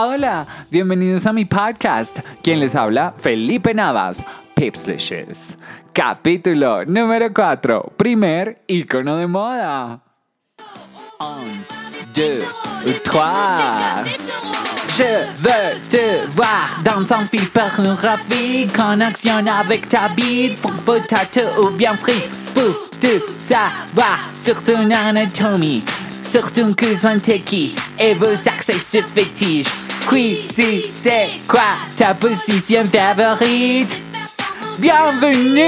Hola, bienvenidos a mi podcast. Quien les habla, Felipe Navas, Pipslishes. Capítulo número 4, primer icono de moda. Un, deux, trois. Je veux te voir dans un film pornographique action avec ta bite, funk potato ou bien frit. Pour te savoir sur ton anatomie, sur ton cousin qui et vos accès fétiches. Si c'est quoi ta position favorite? Bienvenue!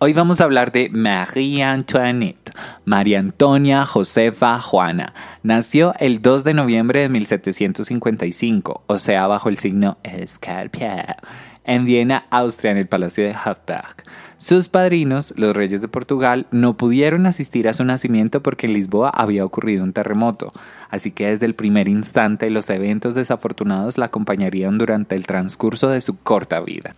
Hoy vamos a hablar de Marie Antoinette, María Antonia Josefa Juana. Nació el 2 de noviembre de 1755, o sea, bajo el signo Escarpia, en Viena, Austria, en el Palacio de Hofburg. Sus padrinos, los reyes de Portugal, no pudieron asistir a su nacimiento porque en Lisboa había ocurrido un terremoto, así que desde el primer instante los eventos desafortunados la acompañarían durante el transcurso de su corta vida.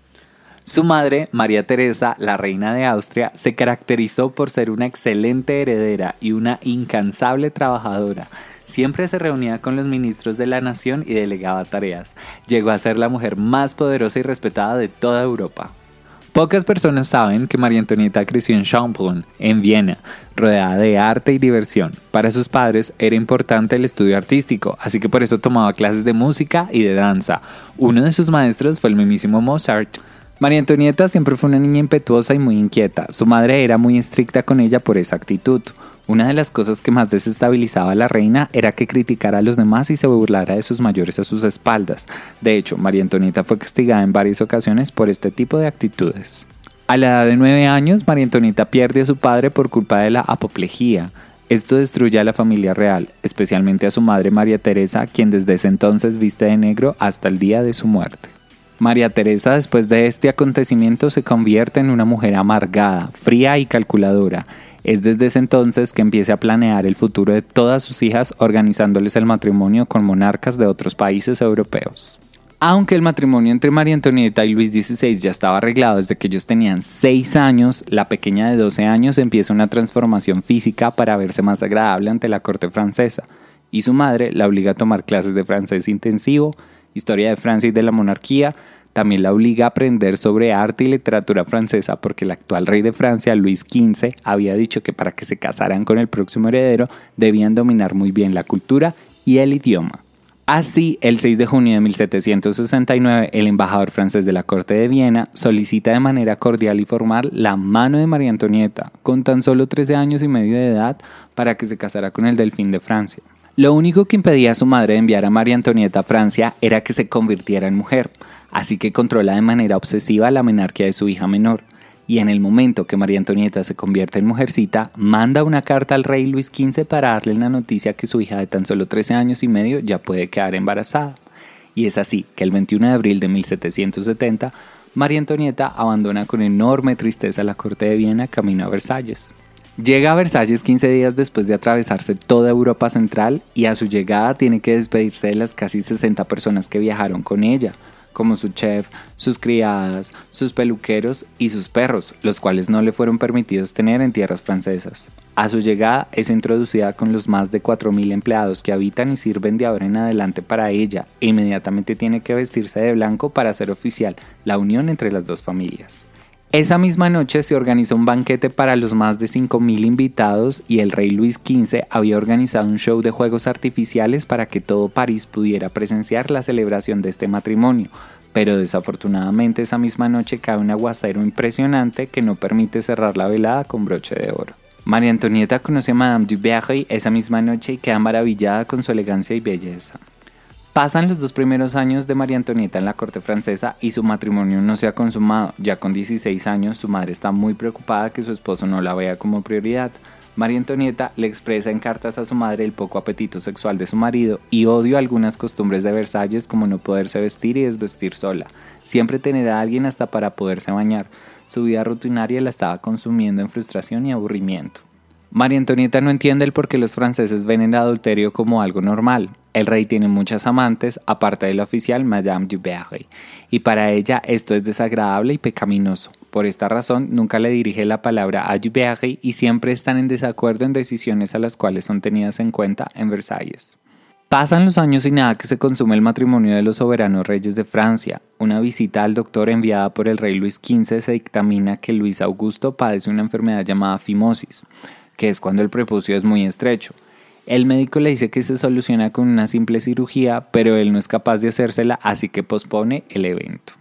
Su madre, María Teresa, la reina de Austria, se caracterizó por ser una excelente heredera y una incansable trabajadora. Siempre se reunía con los ministros de la nación y delegaba tareas. Llegó a ser la mujer más poderosa y respetada de toda Europa. Pocas personas saben que María Antonieta creció en Schönbrunn, en Viena, rodeada de arte y diversión. Para sus padres era importante el estudio artístico, así que por eso tomaba clases de música y de danza. Uno de sus maestros fue el mismísimo Mozart. María Antonieta siempre fue una niña impetuosa y muy inquieta. Su madre era muy estricta con ella por esa actitud. Una de las cosas que más desestabilizaba a la reina era que criticara a los demás y se burlara de sus mayores a sus espaldas. De hecho, María Antonieta fue castigada en varias ocasiones por este tipo de actitudes. A la edad de nueve años, María Antonieta pierde a su padre por culpa de la apoplejía. Esto destruye a la familia real, especialmente a su madre María Teresa, quien desde ese entonces viste de negro hasta el día de su muerte. María Teresa después de este acontecimiento se convierte en una mujer amargada, fría y calculadora. Es desde ese entonces que empieza a planear el futuro de todas sus hijas organizándoles el matrimonio con monarcas de otros países europeos. Aunque el matrimonio entre María Antonieta y Luis XVI ya estaba arreglado desde que ellos tenían 6 años, la pequeña de 12 años empieza una transformación física para verse más agradable ante la corte francesa, y su madre la obliga a tomar clases de francés intensivo, historia de Francia y de la monarquía, también la obliga a aprender sobre arte y literatura francesa porque el actual rey de Francia, Luis XV, había dicho que para que se casaran con el próximo heredero debían dominar muy bien la cultura y el idioma. Así, el 6 de junio de 1769, el embajador francés de la corte de Viena solicita de manera cordial y formal la mano de María Antonieta, con tan solo 13 años y medio de edad, para que se casara con el delfín de Francia. Lo único que impedía a su madre enviar a María Antonieta a Francia era que se convirtiera en mujer, así que controla de manera obsesiva la menarquía de su hija menor. Y en el momento que María Antonieta se convierte en mujercita, manda una carta al rey Luis XV para darle la noticia que su hija de tan solo 13 años y medio ya puede quedar embarazada. Y es así que el 21 de abril de 1770, María Antonieta abandona con enorme tristeza la corte de Viena camino a Versalles. Llega a Versalles 15 días después de atravesarse toda Europa Central y a su llegada tiene que despedirse de las casi 60 personas que viajaron con ella, como su chef, sus criadas, sus peluqueros y sus perros, los cuales no le fueron permitidos tener en tierras francesas. A su llegada es introducida con los más de 4.000 empleados que habitan y sirven de ahora en adelante para ella e inmediatamente tiene que vestirse de blanco para hacer oficial la unión entre las dos familias. Esa misma noche se organizó un banquete para los más de 5.000 invitados y el rey Luis XV había organizado un show de juegos artificiales para que todo París pudiera presenciar la celebración de este matrimonio, pero desafortunadamente esa misma noche cae un aguacero impresionante que no permite cerrar la velada con broche de oro. María Antonieta conoce a Madame du esa misma noche y queda maravillada con su elegancia y belleza. Pasan los dos primeros años de María Antonieta en la corte francesa y su matrimonio no se ha consumado. Ya con 16 años su madre está muy preocupada que su esposo no la vea como prioridad. María Antonieta le expresa en cartas a su madre el poco apetito sexual de su marido y odio algunas costumbres de Versalles como no poderse vestir y desvestir sola, siempre tener a alguien hasta para poderse bañar. Su vida rutinaria la estaba consumiendo en frustración y aburrimiento. María Antonieta no entiende el por qué los franceses ven el adulterio como algo normal. El rey tiene muchas amantes, aparte de la oficial Madame du Barry, y para ella esto es desagradable y pecaminoso. Por esta razón, nunca le dirige la palabra a du Barry y siempre están en desacuerdo en decisiones a las cuales son tenidas en cuenta en Versalles. Pasan los años y nada que se consume el matrimonio de los soberanos reyes de Francia. Una visita al doctor enviada por el rey Luis XV se dictamina que Luis Augusto padece una enfermedad llamada fimosis, que es cuando el prepucio es muy estrecho. El médico le dice que se soluciona con una simple cirugía, pero él no es capaz de hacérsela, así que pospone el evento.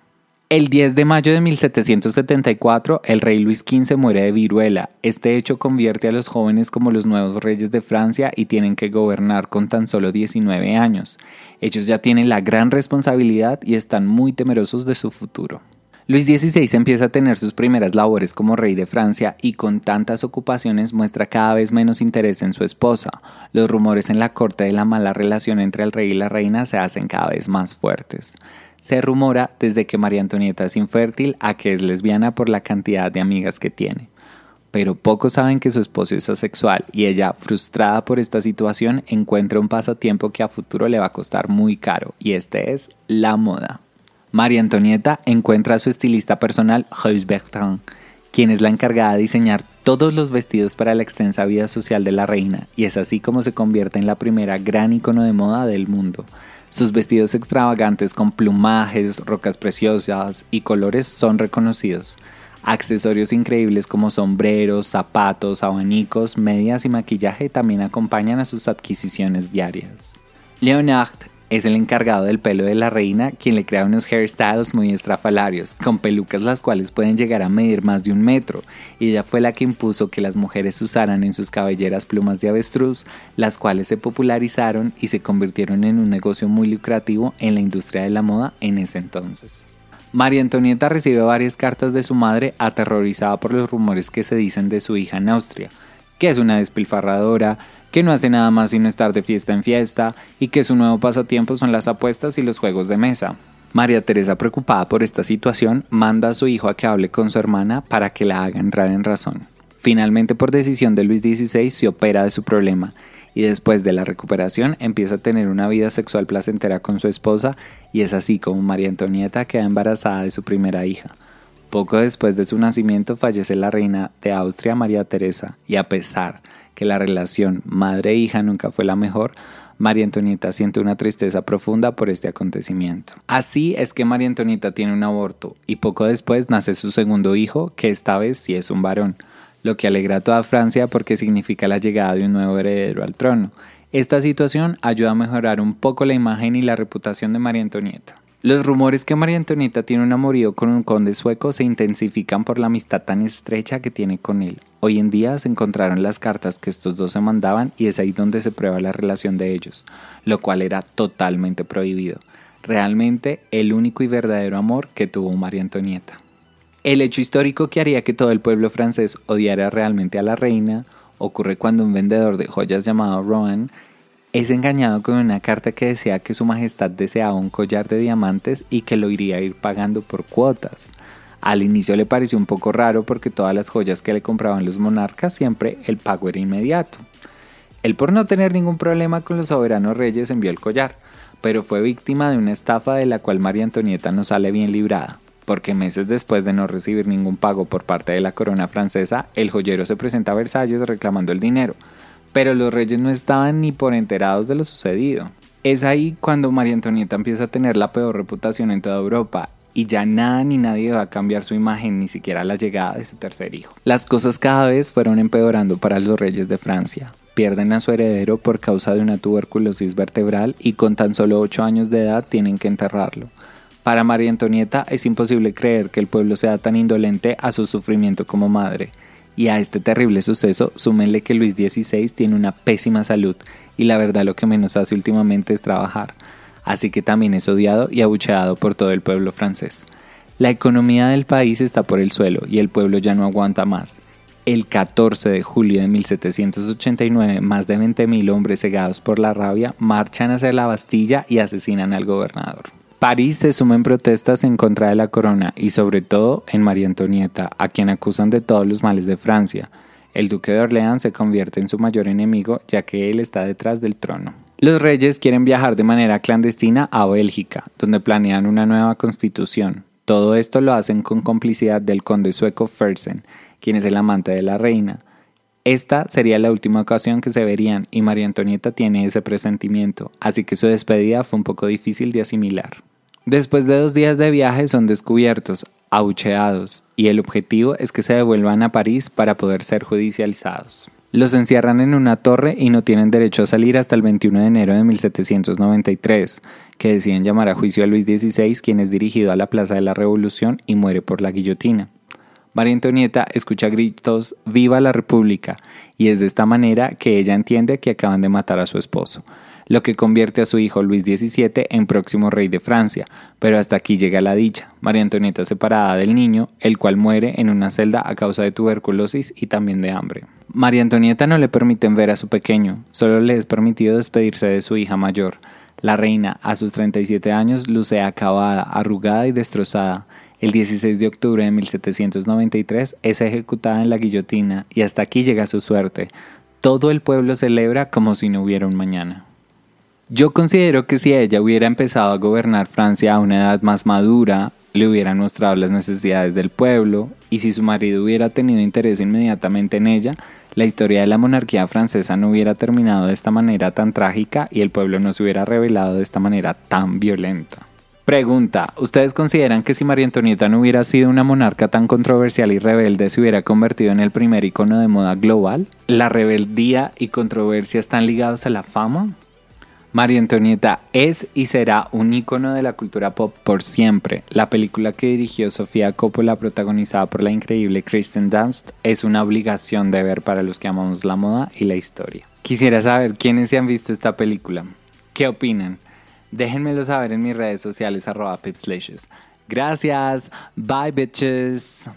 El 10 de mayo de 1774, el rey Luis XV muere de viruela. Este hecho convierte a los jóvenes como los nuevos reyes de Francia y tienen que gobernar con tan solo 19 años. Ellos ya tienen la gran responsabilidad y están muy temerosos de su futuro. Luis XVI empieza a tener sus primeras labores como rey de Francia y con tantas ocupaciones muestra cada vez menos interés en su esposa. Los rumores en la corte de la mala relación entre el rey y la reina se hacen cada vez más fuertes. Se rumora desde que María Antonieta es infértil a que es lesbiana por la cantidad de amigas que tiene. Pero pocos saben que su esposo es asexual y ella, frustrada por esta situación, encuentra un pasatiempo que a futuro le va a costar muy caro y este es la moda. María Antonieta encuentra a su estilista personal, Rose Bertrand, quien es la encargada de diseñar todos los vestidos para la extensa vida social de la reina, y es así como se convierte en la primera gran icono de moda del mundo. Sus vestidos extravagantes con plumajes, rocas preciosas y colores son reconocidos. Accesorios increíbles como sombreros, zapatos, abanicos, medias y maquillaje también acompañan a sus adquisiciones diarias. Leonard es el encargado del pelo de la reina, quien le crea unos hairstyles muy estrafalarios, con pelucas las cuales pueden llegar a medir más de un metro, y ella fue la que impuso que las mujeres usaran en sus cabelleras plumas de avestruz, las cuales se popularizaron y se convirtieron en un negocio muy lucrativo en la industria de la moda en ese entonces. María Antonieta recibe varias cartas de su madre aterrorizada por los rumores que se dicen de su hija en Austria, que es una despilfarradora, que no hace nada más sino estar de fiesta en fiesta y que su nuevo pasatiempo son las apuestas y los juegos de mesa. María Teresa, preocupada por esta situación, manda a su hijo a que hable con su hermana para que la haga entrar en razón. Finalmente, por decisión de Luis XVI, se opera de su problema y después de la recuperación empieza a tener una vida sexual placentera con su esposa y es así como María Antonieta queda embarazada de su primera hija. Poco después de su nacimiento fallece la reina de Austria María Teresa y a pesar que la relación madre-hija nunca fue la mejor, María Antonieta siente una tristeza profunda por este acontecimiento. Así es que María Antonieta tiene un aborto y poco después nace su segundo hijo, que esta vez sí es un varón, lo que alegra a toda Francia porque significa la llegada de un nuevo heredero al trono. Esta situación ayuda a mejorar un poco la imagen y la reputación de María Antonieta. Los rumores que María Antonieta tiene un amorío con un conde sueco se intensifican por la amistad tan estrecha que tiene con él. Hoy en día se encontraron las cartas que estos dos se mandaban y es ahí donde se prueba la relación de ellos, lo cual era totalmente prohibido. Realmente el único y verdadero amor que tuvo María Antonieta. El hecho histórico que haría que todo el pueblo francés odiara realmente a la reina ocurre cuando un vendedor de joyas llamado Rohan es engañado con una carta que decía que su majestad deseaba un collar de diamantes y que lo iría a ir pagando por cuotas. Al inicio le pareció un poco raro porque todas las joyas que le compraban los monarcas siempre el pago era inmediato. Él por no tener ningún problema con los soberanos reyes envió el collar, pero fue víctima de una estafa de la cual María Antonieta no sale bien librada, porque meses después de no recibir ningún pago por parte de la corona francesa, el joyero se presenta a Versalles reclamando el dinero, pero los reyes no estaban ni por enterados de lo sucedido. Es ahí cuando María Antonieta empieza a tener la peor reputación en toda Europa y ya nada ni nadie va a cambiar su imagen, ni siquiera la llegada de su tercer hijo. Las cosas cada vez fueron empeorando para los reyes de Francia. Pierden a su heredero por causa de una tuberculosis vertebral y con tan solo 8 años de edad tienen que enterrarlo. Para María Antonieta es imposible creer que el pueblo sea tan indolente a su sufrimiento como madre y a este terrible suceso súmenle que Luis XVI tiene una pésima salud y la verdad lo que menos hace últimamente es trabajar, así que también es odiado y abucheado por todo el pueblo francés. La economía del país está por el suelo y el pueblo ya no aguanta más. El 14 de julio de 1789, más de 20.000 hombres cegados por la rabia marchan hacia la Bastilla y asesinan al gobernador. París se suma en protestas en contra de la corona y sobre todo en María Antonieta, a quien acusan de todos los males de Francia. El duque de Orleans se convierte en su mayor enemigo ya que él está detrás del trono. Los reyes quieren viajar de manera clandestina a Bélgica, donde planean una nueva constitución. Todo esto lo hacen con complicidad del conde sueco Fersen, quien es el amante de la reina. Esta sería la última ocasión que se verían y María Antonieta tiene ese presentimiento, así que su despedida fue un poco difícil de asimilar. Después de dos días de viaje son descubiertos, abucheados, y el objetivo es que se devuelvan a París para poder ser judicializados. Los encierran en una torre y no tienen derecho a salir hasta el 21 de enero de 1793, que deciden llamar a juicio a Luis XVI, quien es dirigido a la Plaza de la Revolución y muere por la guillotina. María Antonieta escucha gritos Viva la República y es de esta manera que ella entiende que acaban de matar a su esposo, lo que convierte a su hijo Luis XVII en próximo rey de Francia, pero hasta aquí llega la dicha. María Antonieta separada del niño, el cual muere en una celda a causa de tuberculosis y también de hambre. María Antonieta no le permiten ver a su pequeño, solo le es permitido despedirse de su hija mayor. La reina, a sus 37 años, luce acabada, arrugada y destrozada. El 16 de octubre de 1793 es ejecutada en la guillotina y hasta aquí llega su suerte. Todo el pueblo celebra como si no hubiera un mañana. Yo considero que si ella hubiera empezado a gobernar Francia a una edad más madura, le hubieran mostrado las necesidades del pueblo y si su marido hubiera tenido interés inmediatamente en ella, la historia de la monarquía francesa no hubiera terminado de esta manera tan trágica y el pueblo no se hubiera revelado de esta manera tan violenta. Pregunta, ¿ustedes consideran que si María Antonieta no hubiera sido una monarca tan controversial y rebelde se hubiera convertido en el primer icono de moda global? ¿La rebeldía y controversia están ligados a la fama? María Antonieta es y será un icono de la cultura pop por siempre. La película que dirigió Sofía Coppola, protagonizada por la increíble Kristen Dunst, es una obligación de ver para los que amamos la moda y la historia. Quisiera saber quiénes se han visto esta película. ¿Qué opinan? Déjenmelo saber en mis redes sociales arroba pipslashes. Gracias. Bye bitches.